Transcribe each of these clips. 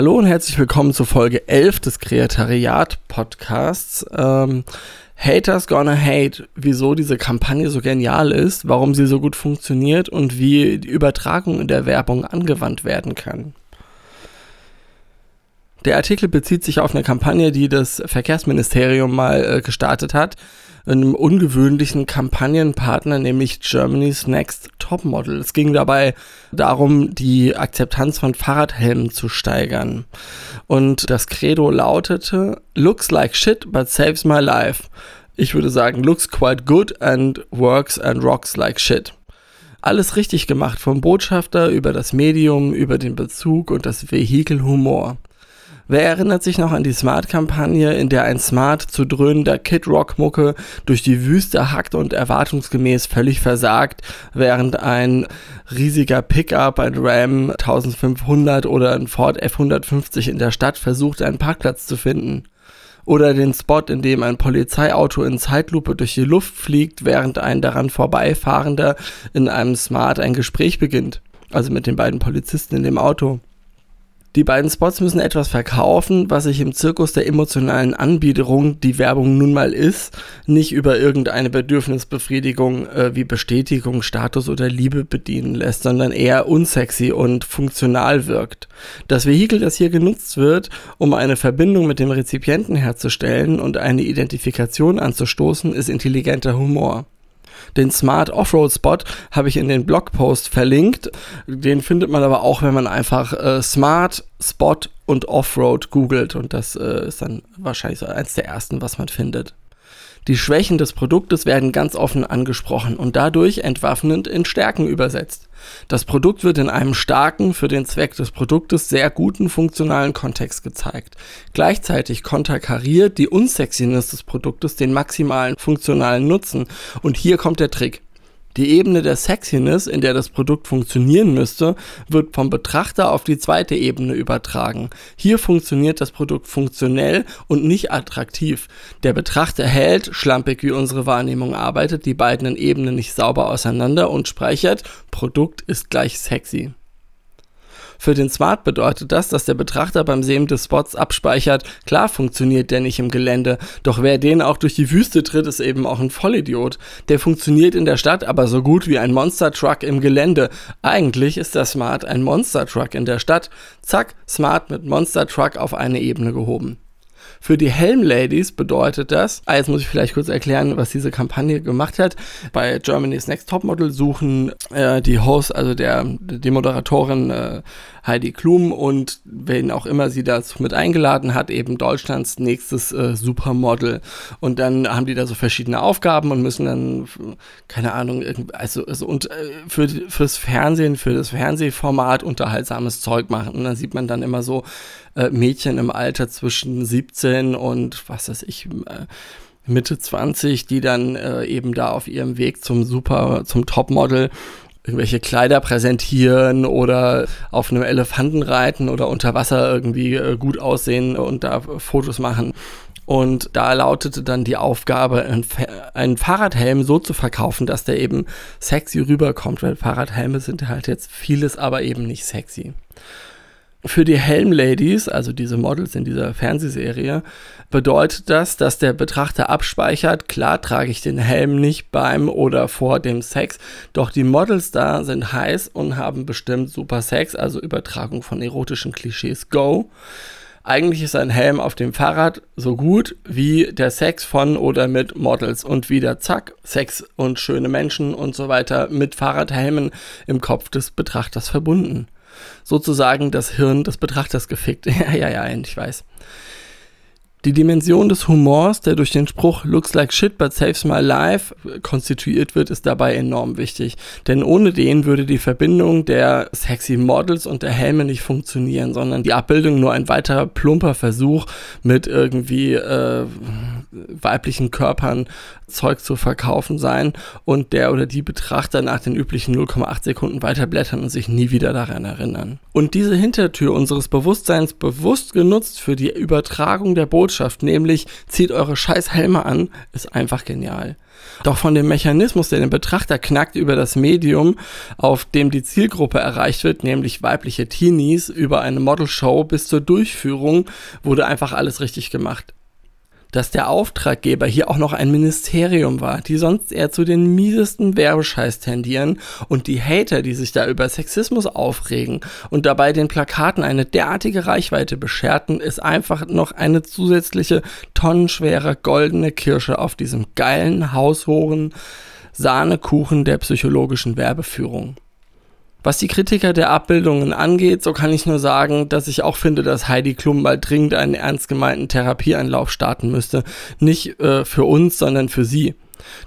Hallo und herzlich willkommen zur Folge 11 des Kreatariat Podcasts. Ähm, Haters Gonna Hate, wieso diese Kampagne so genial ist, warum sie so gut funktioniert und wie die Übertragung in der Werbung angewandt werden kann. Der Artikel bezieht sich auf eine Kampagne, die das Verkehrsministerium mal äh, gestartet hat, einem ungewöhnlichen Kampagnenpartner, nämlich Germany's Next Topmodel. Es ging dabei darum, die Akzeptanz von Fahrradhelmen zu steigern. Und das Credo lautete, looks like shit, but saves my life. Ich würde sagen, looks quite good and works and rocks like shit alles richtig gemacht, vom Botschafter über das Medium, über den Bezug und das Vehikel Humor. Wer erinnert sich noch an die Smart-Kampagne, in der ein Smart zu dröhnender Kid-Rock-Mucke durch die Wüste hackt und erwartungsgemäß völlig versagt, während ein riesiger Pickup, ein Ram 1500 oder ein Ford F150 in der Stadt versucht, einen Parkplatz zu finden? Oder den Spot, in dem ein Polizeiauto in Zeitlupe durch die Luft fliegt, während ein daran vorbeifahrender in einem Smart ein Gespräch beginnt. Also mit den beiden Polizisten in dem Auto. Die beiden Spots müssen etwas verkaufen, was sich im Zirkus der emotionalen Anbiederung, die Werbung nun mal ist, nicht über irgendeine Bedürfnisbefriedigung äh, wie Bestätigung, Status oder Liebe bedienen lässt, sondern eher unsexy und funktional wirkt. Das Vehikel, das hier genutzt wird, um eine Verbindung mit dem Rezipienten herzustellen und eine Identifikation anzustoßen, ist intelligenter Humor. Den Smart Offroad Spot habe ich in den Blogpost verlinkt. Den findet man aber auch, wenn man einfach äh, Smart Spot und Offroad googelt. Und das äh, ist dann wahrscheinlich so eins der ersten, was man findet. Die Schwächen des Produktes werden ganz offen angesprochen und dadurch entwaffnend in Stärken übersetzt. Das Produkt wird in einem starken, für den Zweck des Produktes sehr guten funktionalen Kontext gezeigt. Gleichzeitig konterkariert die Unsexiness des Produktes den maximalen funktionalen Nutzen und hier kommt der Trick. Die Ebene der Sexiness, in der das Produkt funktionieren müsste, wird vom Betrachter auf die zweite Ebene übertragen. Hier funktioniert das Produkt funktionell und nicht attraktiv. Der Betrachter hält, schlampig wie unsere Wahrnehmung arbeitet, die beiden Ebenen nicht sauber auseinander und speichert, Produkt ist gleich sexy. Für den Smart bedeutet das, dass der Betrachter beim Sehen des Spots abspeichert, klar funktioniert der nicht im Gelände, doch wer den auch durch die Wüste tritt, ist eben auch ein Vollidiot. Der funktioniert in der Stadt aber so gut wie ein Monster Truck im Gelände. Eigentlich ist der Smart ein Monster Truck in der Stadt. Zack, Smart mit Monster Truck auf eine Ebene gehoben. Für die Helm-Ladies bedeutet das, ah, jetzt muss ich vielleicht kurz erklären, was diese Kampagne gemacht hat. Bei Germany's Next Topmodel suchen äh, die Hosts, also der, die Moderatorin äh, Heidi Klum und wen auch immer sie dazu mit eingeladen hat, eben Deutschlands nächstes äh, Supermodel. Und dann haben die da so verschiedene Aufgaben und müssen dann, keine Ahnung, also, also und äh, für, fürs Fernsehen, für das Fernsehformat unterhaltsames Zeug machen. Und dann sieht man dann immer so äh, Mädchen im Alter zwischen 17 und was weiß ich, äh, Mitte 20, die dann äh, eben da auf ihrem Weg zum Super, zum Topmodel irgendwelche Kleider präsentieren oder auf einem Elefanten reiten oder unter Wasser irgendwie äh, gut aussehen und da Fotos machen. Und da lautete dann die Aufgabe, einen Fahrradhelm so zu verkaufen, dass der eben sexy rüberkommt, weil Fahrradhelme sind halt jetzt vieles, aber eben nicht sexy. Für die Helm-Ladies, also diese Models in dieser Fernsehserie, bedeutet das, dass der Betrachter abspeichert, klar trage ich den Helm nicht beim oder vor dem Sex, doch die Models da sind heiß und haben bestimmt super Sex, also Übertragung von erotischen Klischees, go. Eigentlich ist ein Helm auf dem Fahrrad so gut wie der Sex von oder mit Models und wieder zack, Sex und schöne Menschen und so weiter mit Fahrradhelmen im Kopf des Betrachters verbunden sozusagen das Hirn des Betrachters gefickt. ja, ja, ja, ich weiß. Die Dimension des Humors, der durch den Spruch Looks like shit but saves my life konstituiert wird, ist dabei enorm wichtig. Denn ohne den würde die Verbindung der sexy Models und der Helme nicht funktionieren, sondern die Abbildung nur ein weiterer plumper Versuch mit irgendwie äh, weiblichen Körpern Zeug zu verkaufen sein und der oder die Betrachter nach den üblichen 0,8 Sekunden weiterblättern und sich nie wieder daran erinnern. Und diese Hintertür unseres Bewusstseins bewusst genutzt für die Übertragung der Botschaft nämlich zieht eure scheiß Helme an, ist einfach genial. Doch von dem Mechanismus, der den Betrachter knackt über das Medium, auf dem die Zielgruppe erreicht wird, nämlich weibliche Teenies, über eine Modelshow bis zur Durchführung, wurde einfach alles richtig gemacht dass der Auftraggeber hier auch noch ein Ministerium war, die sonst eher zu den miesesten Werbescheiß tendieren und die Hater, die sich da über Sexismus aufregen und dabei den Plakaten eine derartige Reichweite bescherten, ist einfach noch eine zusätzliche tonnenschwere goldene Kirsche auf diesem geilen, haushohen Sahnekuchen der psychologischen Werbeführung. Was die Kritiker der Abbildungen angeht, so kann ich nur sagen, dass ich auch finde, dass Heidi Klum mal dringend einen ernst gemeinten Therapieanlauf starten müsste. Nicht äh, für uns, sondern für sie.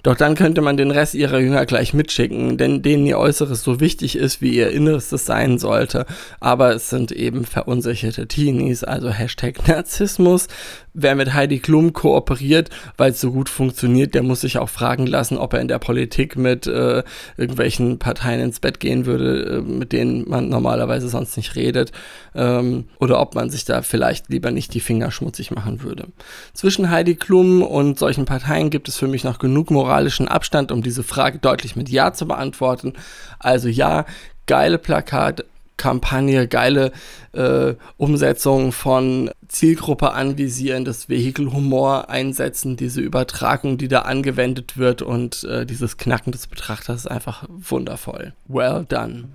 Doch dann könnte man den Rest ihrer Jünger gleich mitschicken, denn denen ihr Äußeres so wichtig ist, wie ihr Innerstes sein sollte. Aber es sind eben verunsicherte Teenies, also Hashtag Narzissmus. Wer mit Heidi Klum kooperiert, weil es so gut funktioniert, der muss sich auch fragen lassen, ob er in der Politik mit äh, irgendwelchen Parteien ins Bett gehen würde, äh, mit denen man normalerweise sonst nicht redet. Ähm, oder ob man sich da vielleicht lieber nicht die Finger schmutzig machen würde. Zwischen Heidi Klum und solchen Parteien gibt es für mich noch genug moralischen Abstand, um diese Frage deutlich mit Ja zu beantworten. Also ja, geile Plakat, Kampagne, geile äh, Umsetzung von Zielgruppe anvisieren, das Vehikel Humor einsetzen, diese Übertragung, die da angewendet wird und äh, dieses Knacken des Betrachters ist einfach wundervoll. Well done.